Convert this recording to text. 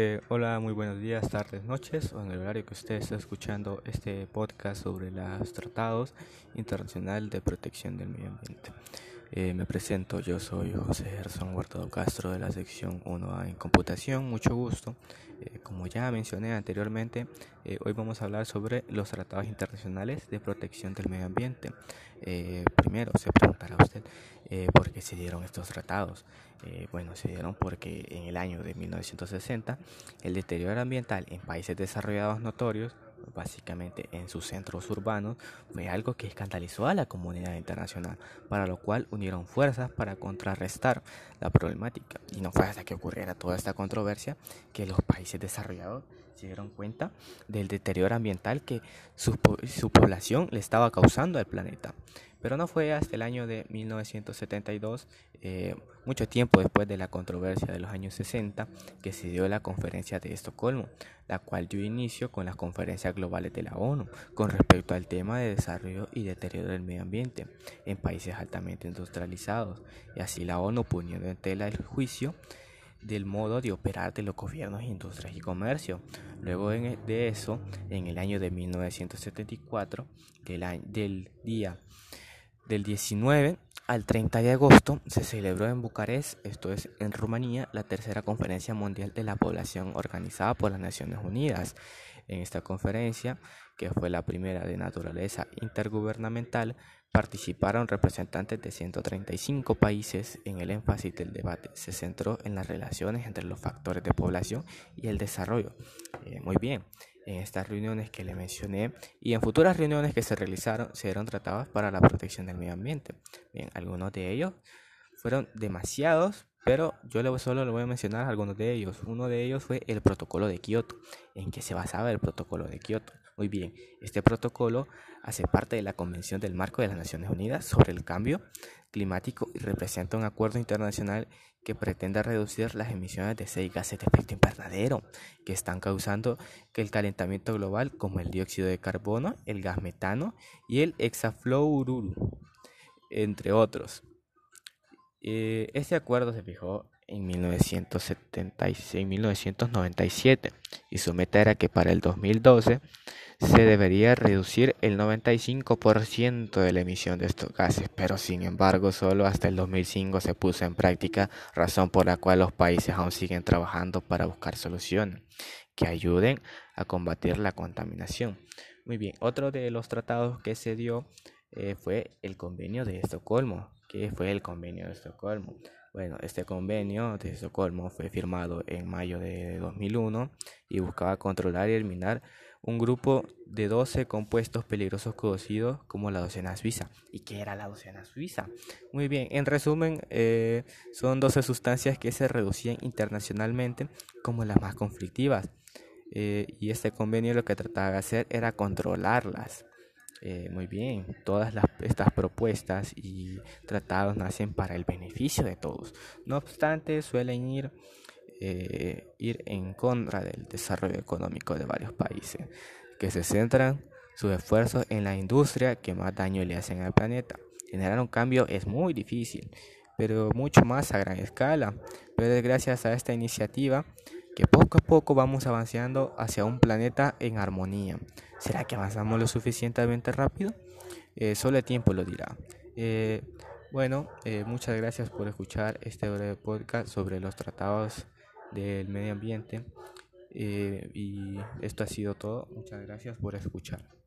Eh, hola, muy buenos días, tardes, noches, o en el horario que usted está escuchando este podcast sobre los tratados internacional de protección del medio ambiente. Eh, me presento, yo soy José Gerson Huertado Castro de la sección 1A en computación, mucho gusto. Eh, como ya mencioné anteriormente, eh, hoy vamos a hablar sobre los tratados internacionales de protección del medio ambiente. primero, se preguntará usted por qué se dieron estos tratados. bueno, se dieron porque en el año de 1960 el deterioro ambiental en países desarrollados notorios básicamente en sus centros urbanos, fue algo que escandalizó a la comunidad internacional, para lo cual unieron fuerzas para contrarrestar la problemática. Y no fue hasta que ocurriera toda esta controversia que los países desarrollados se dieron cuenta del deterioro ambiental que su, su población le estaba causando al planeta. Pero no fue hasta el año de 1972, eh, mucho tiempo después de la controversia de los años 60, que se dio la conferencia de Estocolmo, la cual dio inicio con las conferencias globales de la ONU con respecto al tema de desarrollo y deterioro del medio ambiente en países altamente industrializados. Y así la ONU poniendo en tela el juicio del modo de operar de los gobiernos, industrias y comercio. Luego e, de eso, en el año de 1974, del, del día del 19 al 30 de agosto se celebró en Bucarest, esto es en Rumanía, la tercera conferencia mundial de la población organizada por las Naciones Unidas. En esta conferencia, que fue la primera de naturaleza intergubernamental, participaron representantes de 135 países. En el énfasis del debate se centró en las relaciones entre los factores de población y el desarrollo. Eh, muy bien, en estas reuniones que le mencioné y en futuras reuniones que se realizaron serán tratados para la protección del medio ambiente. Bien, algunos de ellos fueron demasiados, pero yo solo le voy a mencionar algunos de ellos. Uno de ellos fue el protocolo de Kioto. ¿En qué se basaba el protocolo de Kioto? Muy bien, este protocolo hace parte de la Convención del Marco de las Naciones Unidas sobre el Cambio Climático y representa un acuerdo internacional que pretende reducir las emisiones de seis gases de efecto invernadero que están causando que el calentamiento global como el dióxido de carbono, el gas metano y el hexafluoruro, entre otros. Eh, este acuerdo se fijó en 1976, 1997 y su meta era que para el 2012 se debería reducir el 95% de la emisión de estos gases, pero sin embargo solo hasta el 2005 se puso en práctica, razón por la cual los países aún siguen trabajando para buscar soluciones que ayuden a combatir la contaminación. Muy bien, otro de los tratados que se dio eh, fue el convenio de Estocolmo. ¿Qué fue el convenio de Estocolmo? Bueno, este convenio de Estocolmo fue firmado en mayo de 2001 y buscaba controlar y eliminar un grupo de 12 compuestos peligrosos conocidos como la docena suiza. ¿Y qué era la docena suiza? Muy bien, en resumen, eh, son 12 sustancias que se reducían internacionalmente como las más conflictivas. Eh, y este convenio lo que trataba de hacer era controlarlas. Eh, muy bien, todas estas propuestas y tratados nacen para el beneficio de todos. No obstante, suelen ir eh, ir en contra del desarrollo económico de varios países, que se centran sus esfuerzos en la industria que más daño le hacen al planeta. Generar un cambio es muy difícil, pero mucho más a gran escala. Pero gracias a esta iniciativa que poco a poco vamos avanzando hacia un planeta en armonía. ¿Será que avanzamos lo suficientemente rápido? Eh, solo el tiempo lo dirá. Eh, bueno, muchas gracias por escuchar este breve podcast sobre los tratados del medio ambiente. Eh, y esto ha sido todo. Muchas gracias por escuchar.